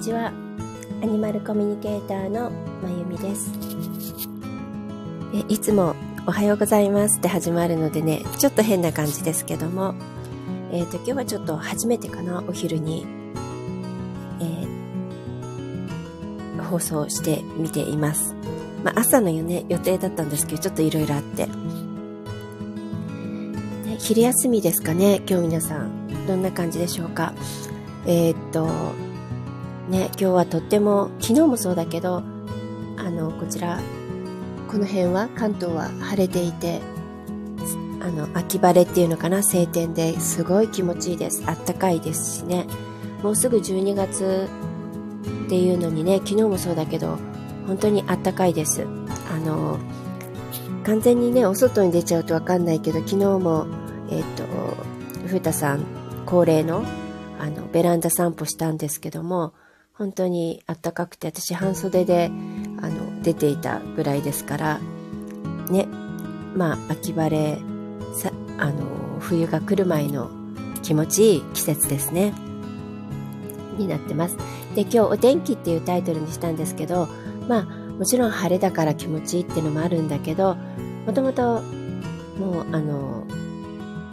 ちは。アニマルコミュニケーターのまゆみです。えいつもおはようございますって始まるのでねちょっと変な感じですけども。えっ、ー、と今日はちょっと初めてかなお昼に、えー、放送してみています。まあ、朝のよね予定だったんですけどちょっといろいろあって、昼休みですかね今日皆さん。どんな感じでしょうか。えー、っとね、今日はとっても、昨日もそうだけど、あの、こちら、この辺は、関東は晴れていて、あの、秋晴れっていうのかな、晴天ですごい気持ちいいです。あったかいですしね。もうすぐ12月っていうのにね、昨日もそうだけど、本当にあったかいです。あの、完全にね、お外に出ちゃうとわかんないけど、昨日も、えっ、と、ふうたさん恒例の、あの、ベランダ散歩したんですけども、本当にあったかくて私半袖であの出ていたぐらいですからねまあ秋晴れさあの冬が来る前の気持ちいい季節ですね。になってます。で今日お天気っていうタイトルにしたんですけどまあもちろん晴れだから気持ちいいっていうのもあるんだけどもともともうあの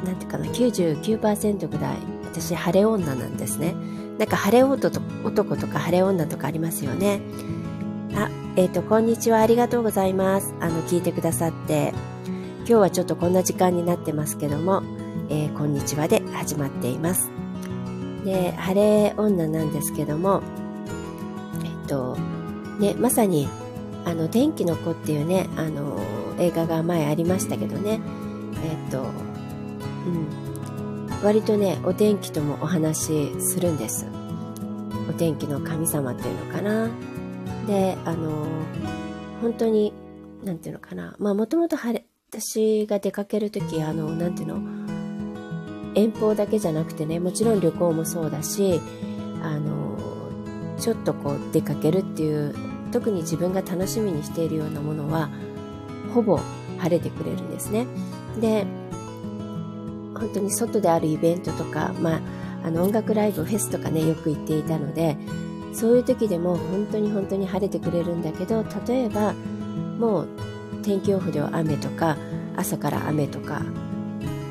なんていうかな99%ぐらい私晴れ女なんですね。なんか晴れ男とか晴れ女とかありますよね。あ、えっ、ー、と、こんにちは。ありがとうございます。あの、聞いてくださって。今日はちょっとこんな時間になってますけども、えー、こんにちはで始まっています。で、晴れ女なんですけども、えっ、と、ね、まさに、あの、天気の子っていうね、あの、映画が前ありましたけどね、えっ、と、うん、割とねお天気ともお話しするんです。お天気の神様っていうのかな。であの本当に何ていうのかな。まあもともと私が出かける時あの何ていうの遠方だけじゃなくてねもちろん旅行もそうだしあのちょっとこう出かけるっていう特に自分が楽しみにしているようなものはほぼ晴れてくれるんですね。で本当に外であるイベントとか、まあ、あの音楽ライブ、フェスとかね、よく行っていたので、そういう時でも本当に本当に晴れてくれるんだけど、例えば、もう天気予報では雨とか、朝から雨とか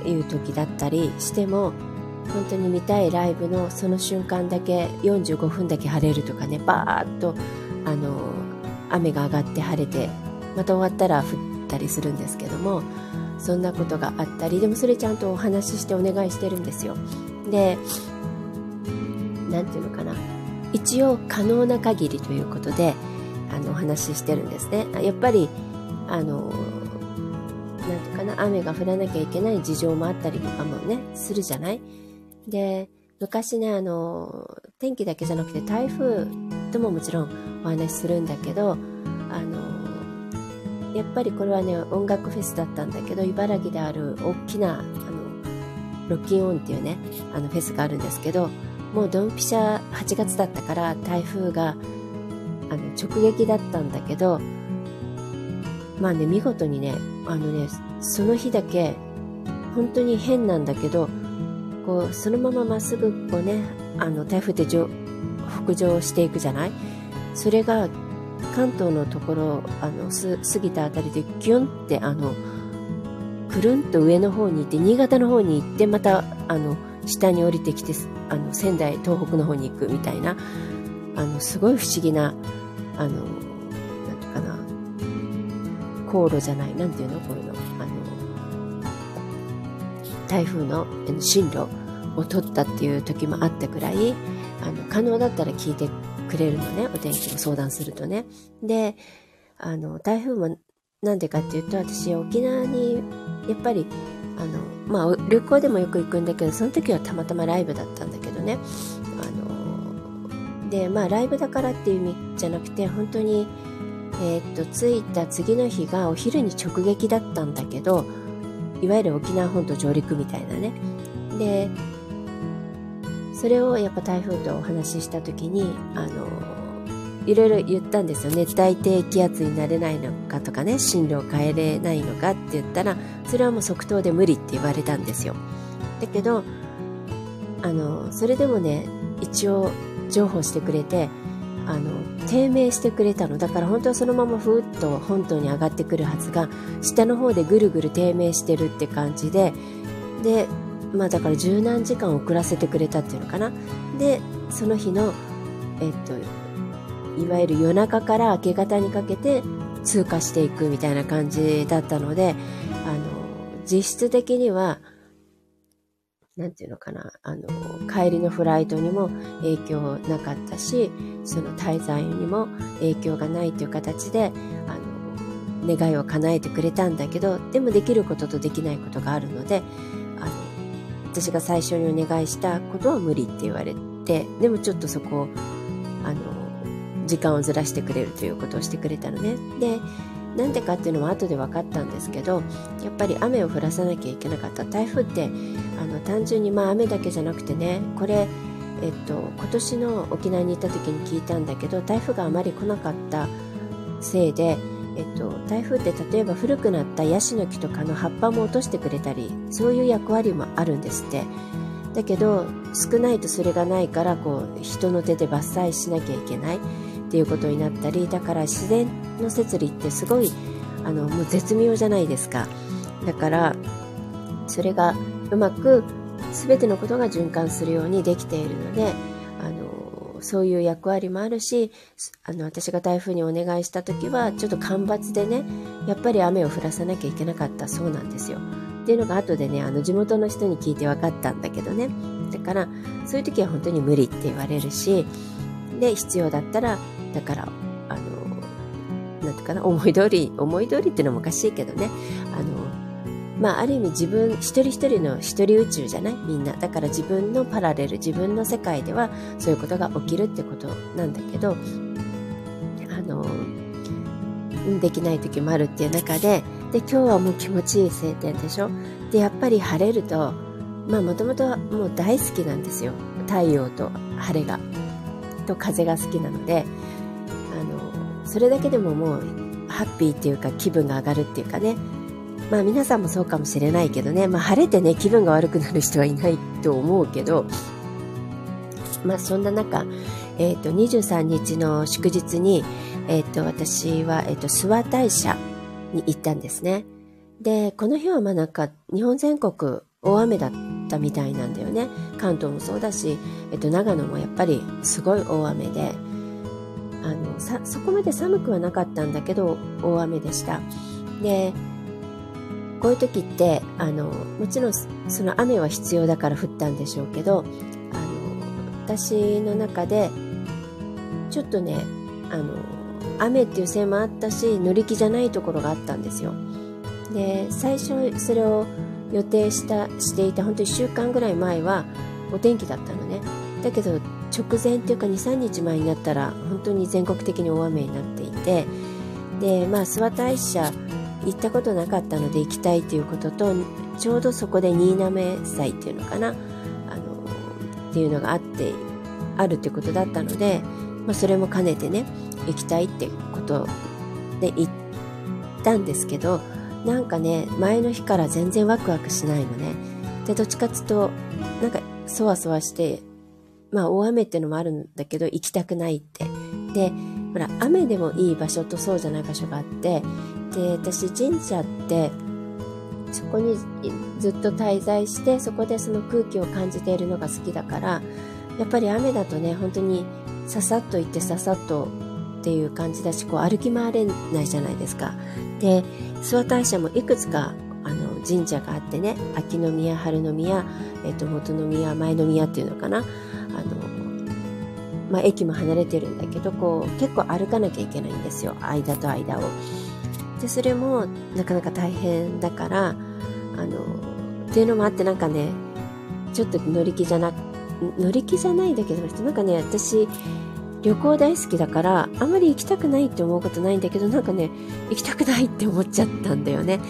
いう時だったりしても、本当に見たいライブのその瞬間だけ45分だけ晴れるとかね、バーッと、あの、雨が上がって晴れて、また終わったら降ったりするんですけども、そんなことがあったりでもそれちゃんとお話ししてお願いしてるんですよ。で何て言うのかな。一応可能な限りということであのお話ししてるんですね。やっぱりあの何て言うかな。雨が降らなきゃいけない事情もあったりとかもねするじゃない？で昔ねあの天気だけじゃなくて台風とももちろんお話しするんだけどあのやっぱりこれはね音楽フェスだったんだけど茨城である大きなあのロッキンオンっていうねあのフェスがあるんですけどもうドンピシャ8月だったから台風があの直撃だったんだけどまあね見事にねあのねその日だけ本当に変なんだけどこうそのまままっすぐこうねあの台風って北上していくじゃない？それが関東のところあの過ぎたあたりでギュンってあのくるんと上の方に行って新潟の方に行ってまたあの下に降りてきてあの仙台東北の方に行くみたいなあのすごい不思議なあのなんていうかな航路じゃないなんていうの？こういうの。あの台風の進路を取ったっていう時もあったくらいあの可能だったら聞いてくれるのね、お天気の相談するとね。で、あの、台風もなんでかっていうと、私沖縄に、やっぱり、あの、まあ、旅行でもよく行くんだけど、その時はたまたまライブだったんだけどね。あの、で、まあ、ライブだからっていう意味じゃなくて、本当に、えー、っと、着いた次の日がお昼に直撃だったんだけど、いわゆる沖縄本島上陸みたいなね。で、それをやっぱ台風とお話しした時にあのいろいろ言ったんですよ熱帯低気圧になれないのかとかね進路を変えれないのかって言ったらそれはもう即答で無理って言われたんですよ。だけどあのそれでもね一応情報してくれてあの低迷してくれたの。だから本当はそのままふーっと本島に上がってくるはずが下の方でぐるぐる低迷してるって感じででまあだから十何時間遅らせてくれたっていうのかな。でその日のえっといわゆる夜中から明け方にかけて通過していくみたいな感じだったのであの実質的にはなんていうのかな、あの、帰りのフライトにも影響なかったし、その滞在にも影響がないという形で、あの、願いを叶えてくれたんだけど、でもできることとできないことがあるので、私が最初にお願いしたことは無理って言われて、でもちょっとそこを、あの、時間をずらしてくれるということをしてくれたのね。で、なんでかっていうのも後で分かったんですけどやっぱり雨を降らさなきゃいけなかった台風ってあの単純にまあ雨だけじゃなくてねこれえっと、今年の沖縄に行った時に聞いたんだけど台風があまり来なかったせいで、えっと、台風って例えば古くなったヤシの木とかの葉っぱも落としてくれたりそういう役割もあるんですって。だけど少ないとそれがないからこう人の手で伐採しなきゃいけない。っていうことになったりだから自然の摂理ってすごいあのもう絶妙じゃないですか。だからそれがうまく全てのことが循環するようにできているのでそういう役割もあるしあの私が台風にお願いした時はちょっと干ばつでねやっぱり雨を降らさなきゃいけなかったそうなんですよ。っていうのが後でねあの地元の人に聞いて分かったんだけどねだからそういう時は本当に無理って言われるしで必要だったらだからあのなんていうかな思い通り思い通りっていうのもおかしいけどねあのまあ、ある意味自分一人一人の一人宇宙じゃない？みんな。だから自分のパラレル自分の世界ではそういうことが起きるってことなんだけどあのできない時もあるっていう中でで今日はもう気持ちいい晴天でしょ？でやっぱり晴れるとまあもともともう大好きなんですよ。太陽と晴れが。と風が好きなのであのそれだけでももうハッピーっていうか気分が上がるっていうかね。まあ皆さんもそうかもしれないけどね、まあ晴れてね、気分が悪くなる人はいないと思うけど、まあそんな中、えっ、ー、と、23日の祝日に、えっ、ー、と、私は、えっ、ー、と、諏訪大社に行ったんですね。で、この日はまあなんか、日本全国大雨だったみたいなんだよね。関東もそうだし、えっと、長野もやっぱりすごい大雨で、あの、さ、そこまで寒くはなかったんだけど、大雨でした。で、こういう時ってあのもちろんその雨は必要だから降ったんでしょうけどあの私の中でちょっとねあの雨っていうせいもあったし乗り気じゃないところがあったんですよ。で最初それを予定したしていた本当1週間ぐらい前はお天気だったのね。だけど直前っていうか23日前になったら本当に全国的に大雨になっていてでまあ諏訪大社行ったことなかったので行きたいということとちょうどそこで新滑祭っていうのかなあのっていうのがあってあるってことだったので、まあ、それも兼ねてね行きたいってことで行ったんですけどなんかね前の日から全然ワクワクしないのね。でどっちかっつうとなんかそわそわしてまあ大雨っていうのもあるんだけど行きたくないって。でほら雨でもいい場所とそうじゃない場所があってで私神社ってそこにずっと滞在してそこでその空気を感じているのが好きだからやっぱり雨だとね本当にささっと行ってささっとっていう感じだしこう歩き回れないじゃないですか。で諏訪大社もいくつかあの神社があってね秋の宮春の宮、えっと、元の宮前の宮っていうのかな。あの、まあ、駅も離れてるんだけどこう結構歩かなきゃいけないんですよ。間と間を。でそれもなかなか大変だからあのっていうのもあってなんかねちょっと乗り気じゃな乗り気じゃないんだけどなんかね私旅行大好きだからあんまり行きたくないって思うことないんだけどなんかね行きたくないって思っちゃったんだよね。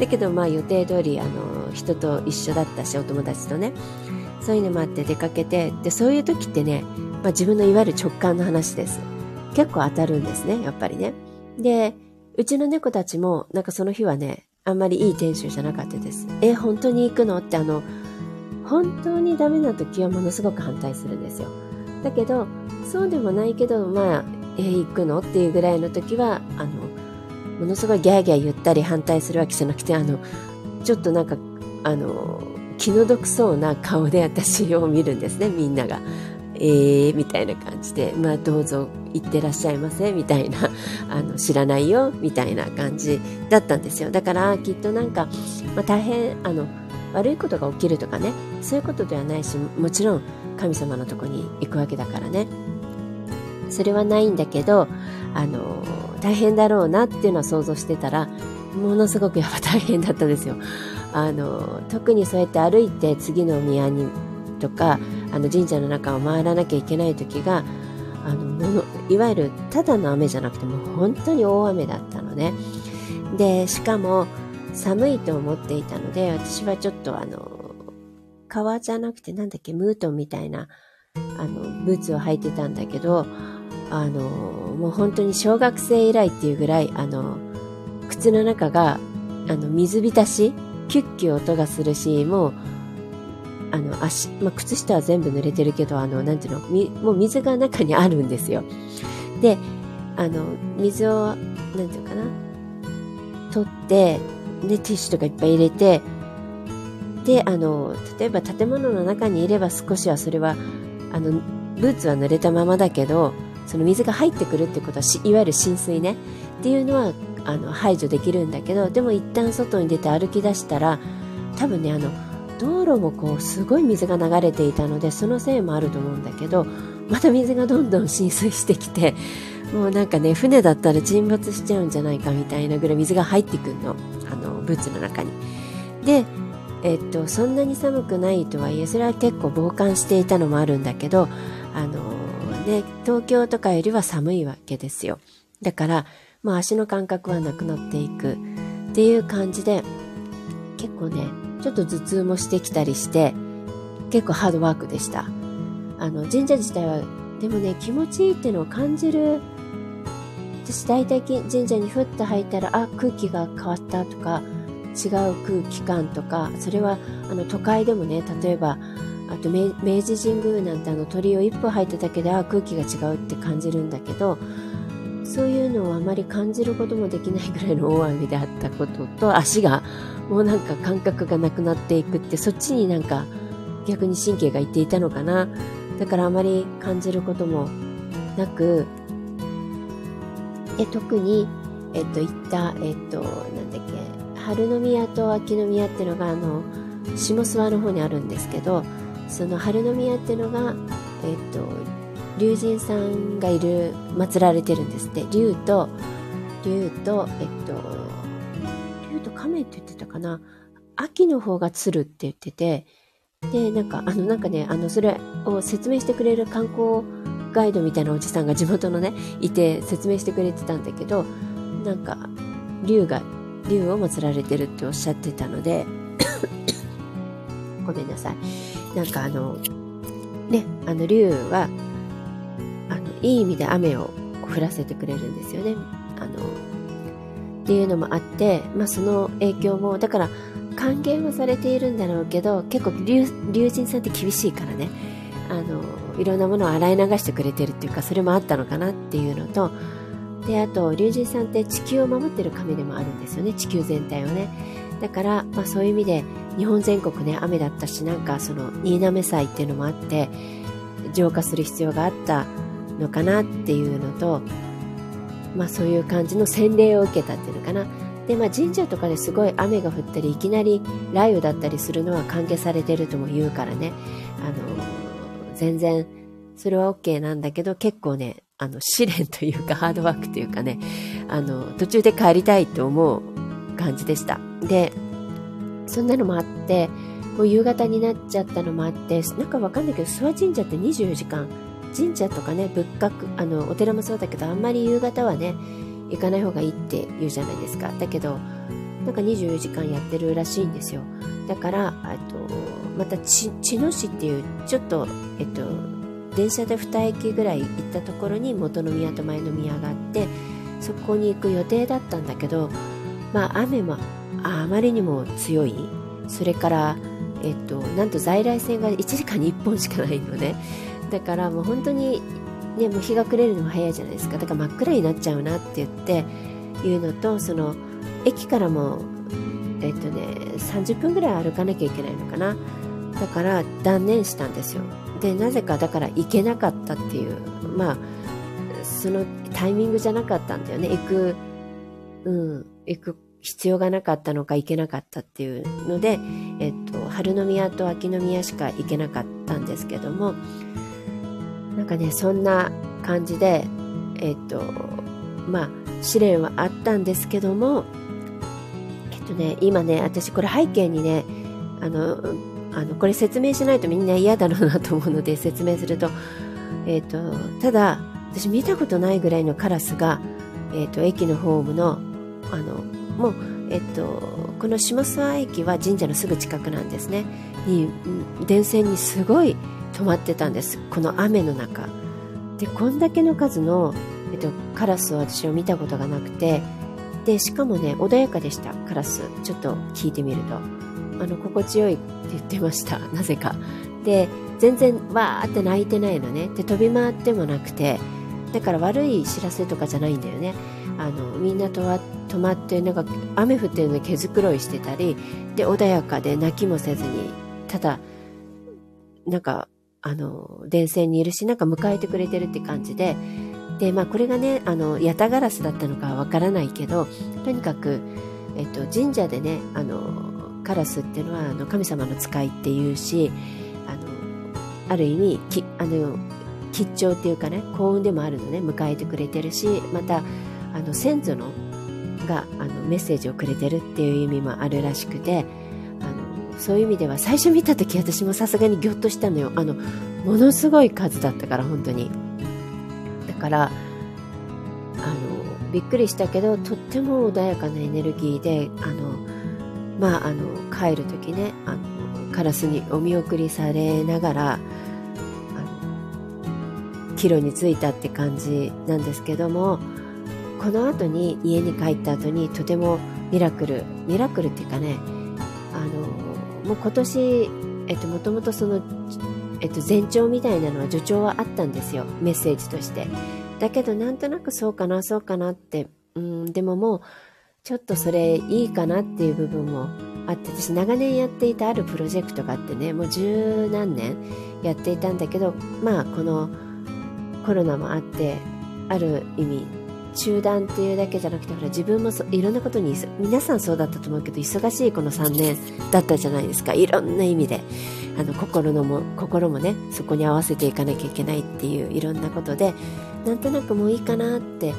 だけどまあ予定通りあの人と一緒だったしお友達とね。そういうのもあって出かけてでそういう時ってね、まあ、自分のいわゆる直感の話です。結構当たるんですねやっぱりね。でうちの猫たちも、なんかその日はね、あんまりいい店主じゃなかったです。え、本当に行くの？ってあの、本当にダメな時はものすごく反対するんですよ。だけど、そうでもないけど、まあ、え、行くの？っていうぐらいの時は、あの、ものすごいギャーギャー言ったり反対するわけじゃなくて、あの、ちょっとなんか、あの、気の毒そうな顔で私を見るんですね、みんなが。えー、みたいな感じで、まあどうぞ行ってらっしゃいませ、みたいな、あの、知らないよ、みたいな感じだったんですよ。だからきっとなんか、まあ大変、あの、悪いことが起きるとかね、そういうことではないし、もちろん神様のとこに行くわけだからね。それはないんだけど、あの、大変だろうなっていうのは想像してたら、ものすごくやっぱ大変だったんですよ。あの、特にそうやって歩いて次の宮にとか、あの神社の中を回らなきゃいけない時が、あの、もの、いわゆるただの雨じゃなくてもう本当に大雨だったのね。で、しかも寒いと思っていたので、私はちょっとあの、革じゃなくてなんだっけ、ムートンみたいな、あの、ブーツを履いてたんだけど、あの、もう本当に小学生以来っていうぐらい、あの、靴の中が、あの、水浸し、キュッキュ音がするし、もう、あの、足、まあ、靴下は全部濡れてるけど、あの、なんていうの、み、もう水が中にあるんですよ。で、あの、水を、なんていうかな、取って、で、ティッシュとかいっぱい入れて、で、あの、例えば建物の中にいれば少しはそれは、あの、ブーツは濡れたままだけど、その水が入ってくるってことはいわゆる浸水ねっていうのはあの排除できるんだけどでも一旦外に出て歩き出したら多分ねあの道路もこうすごい水が流れていたのでそのせいもあると思うんだけどまた水がどんどん浸水してきてもうなんかね船だったら沈没しちゃうんじゃないかみたいなぐらい水が入ってくるのあのブーツの中に。でえっと、そんなに寒くないとはいえそれは結構防寒していたのもあるんだけどあので、東京とかよりは寒いわけですよ。だから、まあ足の感覚はなくなっていくっていう感じで、結構ね、ちょっと頭痛もしてきたりして、結構ハードワークでした。あの、神社自体は、でもね、気持ちいいっていうのを感じる。私大体神社にふっと入ったら、あ、空気が変わったとか、違う空気感とか、それはあの都会でもね、例えば、あと明治神宮なんてあの鳥を一歩入っただけであ空気が違うって感じるんだけどそういうのをあまり感じることもできないぐらいの大雨であったことと足がもうなんか感覚がなくなっていくってそっちになんか逆に神経がいっていたのかな。だからあまり感じることもなくえ特にえっと行ったえっとなんだっけ春宮と秋宮っていうのがあの下諏訪の方にあるんですけどその春宮っていうのが、えっと、龍神さんがいる、祀られてるんですって。龍と、龍と、えっと、龍と亀って言ってたかな。秋の方が鶴って言ってて、で、なんか、あの、なんかね、あの、それを説明してくれる観光ガイドみたいなおじさんが地元のね、いて説明してくれてたんだけど、なんか、龍が、龍を祀られてるっておっしゃってたので、ごめんなさい。なんかあの、ね、あの竜は、いい意味で雨を降らせてくれるんですよね。あの、っていうのもあって、まあその影響も、だから還元はされているんだろうけど、結構竜、神さんって厳しいからね、あの、いろんなものを洗い流してくれてるっていうか、それもあったのかなっていうのと、で、あと、竜神さんって地球を守ってる神でもあるんですよね、地球全体をね。だから、まあそういう意味で、日本全国ね、雨だったし、なんかその、新滑祭っていうのもあって、浄化する必要があったのかなっていうのと、まあそういう感じの洗礼を受けたっていうのかな。で、まあ神社とかですごい雨が降ったり、いきなり雷雨だったりするのは関係されてるとも言うからね、あの、全然、それは OK なんだけど、結構ね、あの、試練というか、ハードワークというかね、あの、途中で帰りたいと思う感じでした。で、そんなのもあって、もう夕方になっちゃったのもあって、なんかわかんないけど、諏訪神社って24時間、神社とかね、仏閣、あの、お寺もそうだけど、あんまり夕方はね、行かない方がいいって言うじゃないですか。だけど、なんか24時間やってるらしいんですよ。だから、えっと、また、茅野市っていう、ちょっと、えっと、電車で2駅ぐらい行ったところに元宮と前宮があって、そこに行く予定だったんだけど、まあ雨もあまりにも強いそれから、えっと、なんと在来線が1時間に1本しかないのねだからもう本当に、ね、もう日が暮れるのも早いじゃないですか。だから真っ暗になっちゃうなって言っていうのとその駅からもえっとね30分ぐらい歩かなきゃいけないのかな。だから断念したんですよ。でなぜかだから行けなかったっていう。まあそのタイミングじゃなかったんだよね。行くうん行く必要がなかったのか行けなかったっていうので、えっと、春宮と秋の宮しか行けなかったんですけどもなんかねそんな感じでえっとまあ試練はあったんですけどもえっとね今ね私これ背景にねあのあのこれ説明しないとみんな嫌だろうなと思うので説明すると,、えっとただ私見たことないぐらいのカラスが、えっと駅のホームのあのもう、えっと、この下諏訪駅は神社のすぐ近くなんですね。に電線にすごい止まってたんです。この雨の中。でこんだけの数の、えっと、カラスを私は見たことがなくて。でしかもね穏やかでした。カラス。ちょっと聞いてみると。あの心地よいって言ってました。なぜか。で全然わーって泣いてないのね。で飛び回ってもなくて。だから悪い知らせとかじゃないんだよね。あのみんなと止まってなんか雨降ってるのに毛づくろいしてたりで穏やかで泣きもせずにただなんかあの電線にいるしなんか迎えてくれてるって感じででまあこれがねあのヤタガラスだったのかわからないけどとにかく、えっと、神社でねあのカラスっていうのはあの神様の使いっていうしあのある意味きあの吉兆っていうかね幸運でもあるのね迎えてくれてるしまたあの先祖のがあのメッセージをくれてるっていう意味もあるらしくてあのそういう意味では最初見た時私もさすがにギョッとしたのよ。あのものすごい数だったから本当に。だからあのびっくりしたけどとっても穏やかなエネルギーであのまああの帰る時ねあのカラスにお見送りされながら帰路に着いたって感じなんですけどもこの後に家に帰った後にとてもミラクルミラクルっていうかねあのもう今年、えっと、もともとその、えっと、前兆みたいなのは助長はあったんですよメッセージとして。だけどなんとなくそうかなそうかなってうんでももうちょっとそれいいかなっていう部分もあって私長年やっていたあるプロジェクトがあってねもう十何年やっていたんだけどまあこのコロナもあってある意味中断っていうだけじゃなくてほら自分もいろんなことに皆さんそうだったと思うけど忙しいこの3年だったじゃないですか。いろんな意味であの心のも心もねそこに合わせていかなきゃいけないっていういろんなことでなんとなくもういいかなって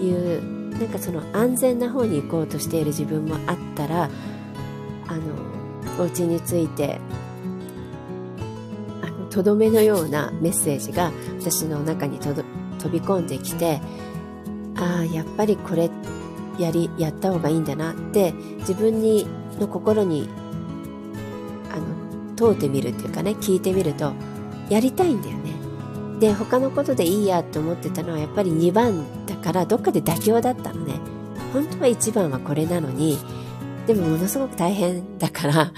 いうなんかその安全な方に行こうとしている自分もあったらあのお家についてとどめのようなメッセージが私の中に飛び込んできてああやっぱりこれやりやった方がいいんだなって自分にの心にあの問うてみるっていうかね聞いてみるとやりたいんだよね。で他のことでいいやと思ってたのはやっぱり2番だからどっかで妥協だったのね。本当は1番はこれなのにでもものすごく大変だから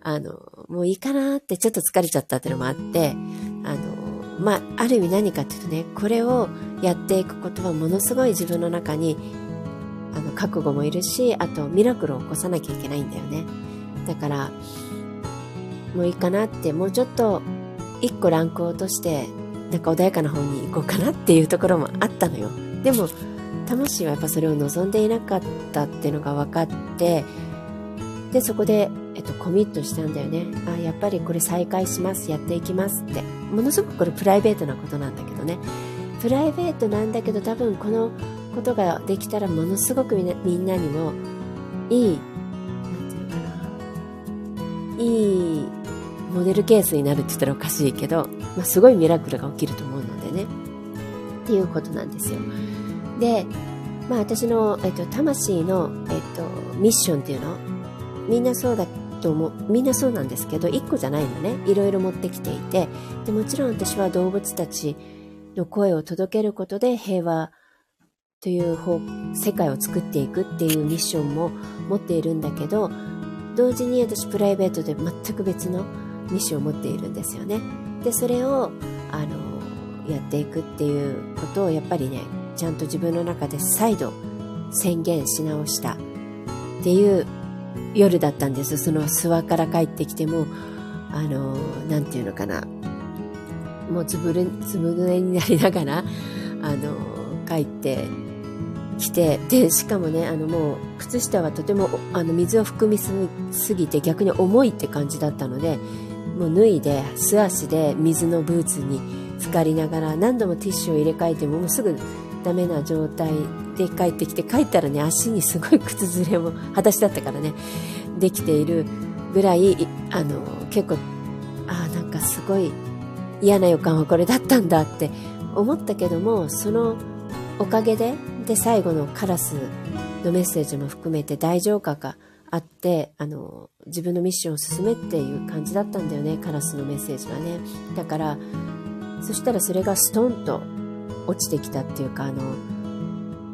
あのもういいかなってちょっと疲れちゃったっていうのもあってあのまあ、ある意味何かっていうとねこれをやっていくことはものすごい自分の中にあの覚悟もいるしあとミラクルを起こさなきゃいけないんだよね。だからもういいかなってもうちょっと一個ランクを落としてなんか穏やかな方に行こうかなっていうところもあったのよ。でも魂はやっぱそれを望んでいなかったっていうのが分かってでそこでえっと、コミットしたんだよね。あやっぱりこれ再開します。やっていきますって。ものすごくこれプライベートなことなんだけどね。プライベートなんだけど多分このことができたらものすごくみんなみんなにもいい何て言うかな。いいモデルケースになるって言ったらおかしいけど、まあ、すごいミラクルが起きると思うのでね。っていうことなんですよ。でまあ私の、えっと、魂の、えっと、ミッションっていうのみんなそうだともみんなそうなんですけど1個じゃないのね。いろいろ持ってきていて。でもちろん私は動物たちの声を届けることで平和という方世界を作っていくっていうミッションも持っているんだけど同時に私プライベートで全く別のミッションを持っているんですよね。でそれをあのやっていくっていうことをやっぱりねちゃんと自分の中で再度宣言し直したっていう夜だったんです。その諏訪から帰ってきてもあのなんていうのかな。もうつぶれつぶれになりながらあの帰ってきてでしかもねあのもう靴下はとてもあの水を含みすぎて逆に重いって感じだったのでもう脱いで素足で水のブーツに浸かりながら何度もティッシュを入れ替えてももうすぐダメな状態で帰ってきて帰ったらね足にすごい靴ずれも裸足だったからねできているぐらいあの結構あなんかすごい嫌な予感はこれだったんだって思ったけどもそのおかげでで最後のカラスのメッセージも含めて大浄化があってあの自分のミッションを進めっていう感じだったんだよねカラスのメッセージはね。だからそしたらそれがストンと落ちてきたっていうかあの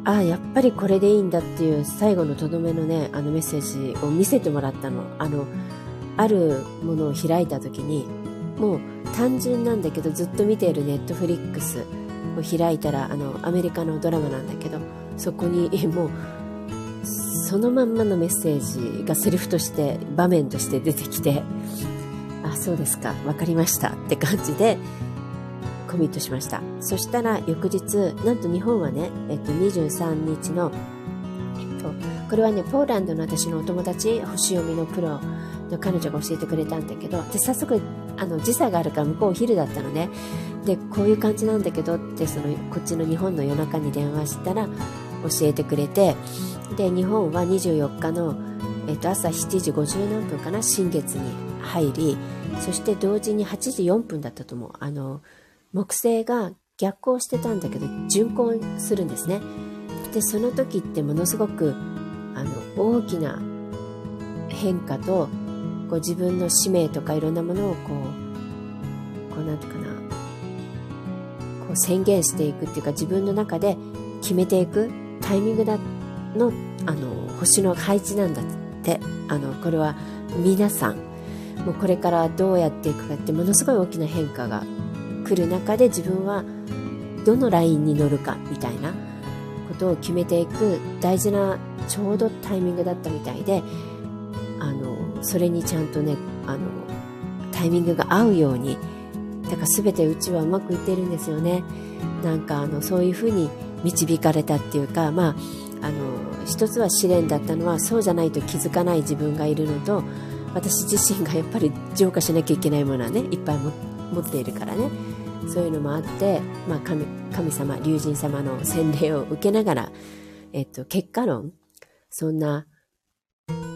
ああやっぱりこれでいいんだっていう最後のとどめのねあのメッセージを見せてもらったの。あのあるものを開いた時にもう単純なんだけどずっと見ているネットフリックスを開いたらあのアメリカのドラマなんだけどそこに もうそのまんまのメッセージがセリフとして場面として出てきてあそうですか分かりましたって感じでコミットしました。そしたら翌日なんと日本はね、えっと、23日の、えっと、これはねポーランドの私のお友達星読みのプロの彼女が教えてくれたんだけどで早速あの時差があるから向こうお昼だったのね。でこういう感じなんだけどってそのこっちの日本の夜中に電話したら教えてくれてで日本は24日の、えっと、朝7時50何分かな新月に入りそして同時に8時4分だったと思う。あの木星が逆行してたんだけど巡行するんですね。でその時ってものすごくあの大きな変化とこう自分の使命とかいろんなものをこうこうなんていうかな。こう宣言していくっていうか自分の中で決めていくタイミングだのあの星の配置なんだってあのこれは皆さんもうこれからどうやっていくかってものすごい大きな変化が来る中で自分はどのラインに乗るかみたいなことを決めていく大事なちょうどタイミングだったみたいであのそれにちゃんとねあのタイミングが合うようにだから全てうちはうまくいってるんですよね。なんかあのそういうふうに導かれたっていうかまああの一つは試練だったのはそうじゃないと気づかない自分がいるのと私自身がやっぱり浄化しなきゃいけないものはねいっぱい持っているからね。そういうのもあって、まあ、神神様龍神様の洗礼を受けながら、えっと、結果論そんな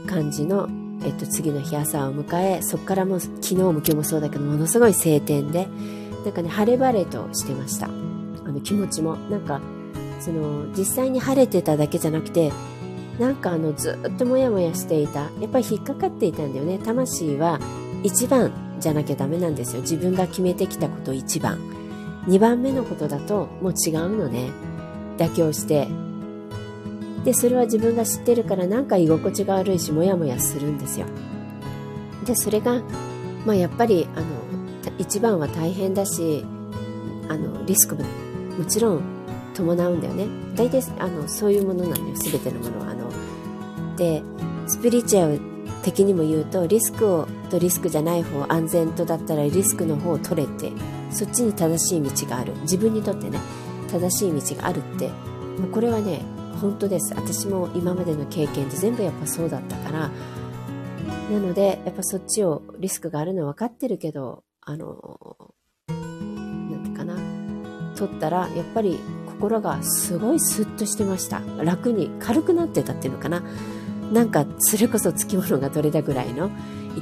感じの、えっと、次の日朝を迎えそこからも昨日も今日もそうだけどものすごい晴天でなんかね晴れ晴れとしてました。あの気持ちもなんかその実際に晴れてただけじゃなくてなんかあのずっともやもやしていたやっぱり引っかかっていたんだよね。魂は一番じゃなきゃダメなんですよ。自分が決めてきたこと一番。二番目のことだともう違うのね。妥協して。で、それは自分が知ってるからなんか居心地が悪いし、もやもやするんですよ。で、それが、まあやっぱり、あの、一番は大変だし、あの、リスクももちろん伴うんだよね。大体、あの、そういうものなんだよ。すべてのものは。あの、で、スピリチュアル的にも言うとリスクをとリスクじゃない方安全とだったらリスクの方を取れてそっちに正しい道がある。自分にとってね正しい道があるって。もうこれはね本当です。私も今までの経験で全部やっぱそうだったから。なのでやっぱそっちをリスクがあるの分かってるけどあのなんていうかな。取ったらやっぱり心がすごいスッとしてました。楽に軽くなってたっていうのかな。なんかそれこそつきものが取れたぐらいの。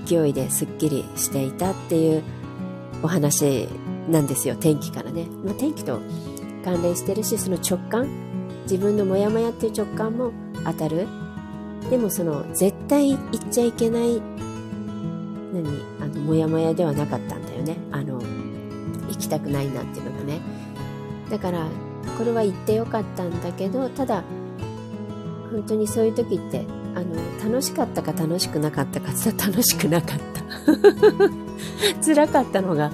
勢いですっきりしていたっていうお話なんですよ。天気からね、まあ、天気と関連してるしその直感。自分のモヤモヤっていう直感も当たる。でもその絶対言っちゃいけない何？あのモヤモヤではなかったんだよね。あの行きたくないなっていうのがね。だからこれは言ってよかったんだけどただ本当にそういう時ってあの楽しかったか楽しくなかったかって楽しくなかった。辛かったのが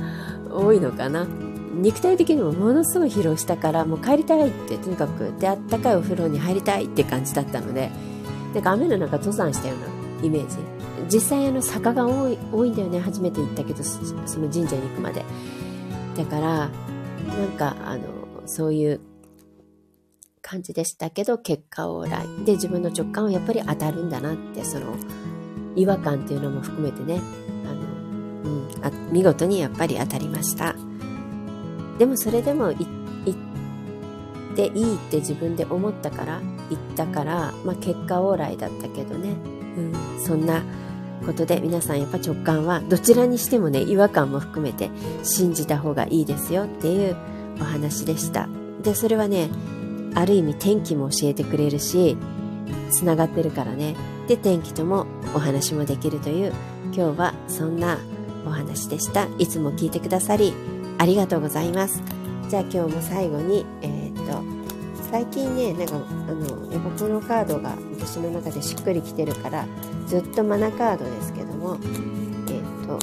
多いのかな。肉体的にもものすごい疲労したからもう帰りたいってとにかくであったかいお風呂に入りたいって感じだったのでなんか雨の中登山したようなイメージ。実際あの坂が多い多いんだよね初めて行ったけどその神社に行くまで。だからなんかあのそういう感じでしたけど結果オーライ。で自分の直感はやっぱり当たるんだなってその違和感っていうのも含めてね。あの、うん、あ見事にやっぱり当たりました。でもそれでも行っていいって自分で思ったから行ったから、まあ、結果オーライだったけどね、うん、そんなことで皆さんやっぱ直感はどちらにしてもね違和感も含めて信じた方がいいですよっていうお話でした。でそれはねある意味天気も教えてくれるしつながってるからね。で天気ともお話もできるという今日はそんなお話でした。いつも聞いてくださりありがとうございます。じゃあ今日も最後にえー、っと最近ねなんかあのやっぱこのカードが私の中でしっくりきてるからずっとマナカードですけどもえー、っと,、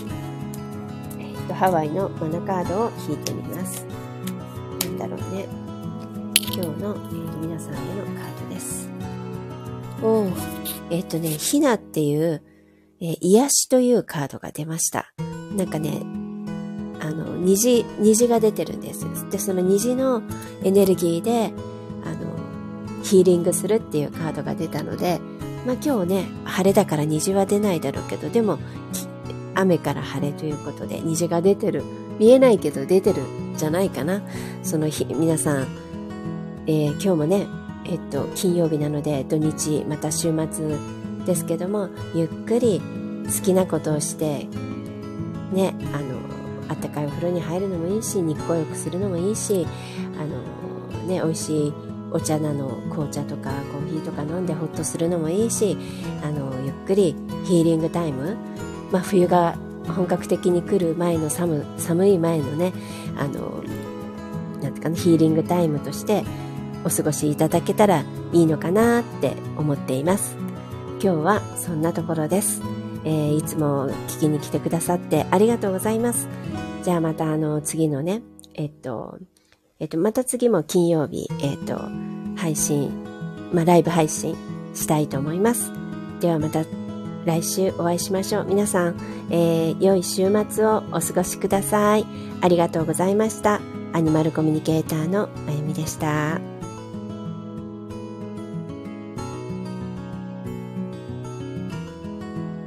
えー、っとハワイのマナカードを引いてみます。なんだろうね。今日の、えー、皆さんへのカードですおおえっとねひなっていう、えー、癒しというカードが出ましたなんかねあの、虹、虹が出てるんです。で、その虹のエネルギーで、あの、ヒーリングするっていうカードが出たので、まあ今日ね、晴れだから虹は出ないだろうけど、でも、雨から晴れということで虹が出てる。見えないけど出てるじゃないかな。その日、皆さん、えー、今日もね、えっと、金曜日なので土日、また週末ですけども、ゆっくり好きなことをして、ね、あの、あったかいお風呂に入るのもいいし日光浴するのもいいしあのね美味しいお茶なの紅茶とかコーヒーとか飲んでホッとするのもいいしあのゆっくりヒーリングタイム、まあ、冬が本格的に来る前の寒寒い前のねあのなんていうかなヒーリングタイムとしてお過ごしいただけたらいいのかなって思っています今日はそんなところです、えー、いつも聞きに来てくださってありがとうございますじゃあまたあの次のね、えっと、えっと、また次も金曜日、えっと、配信、まあ、ライブ配信したいと思います。ではまた来週お会いしましょう。皆さん、えー、良い週末をお過ごしください。ありがとうございました。アニマルコミュニケーターのまゆみでした。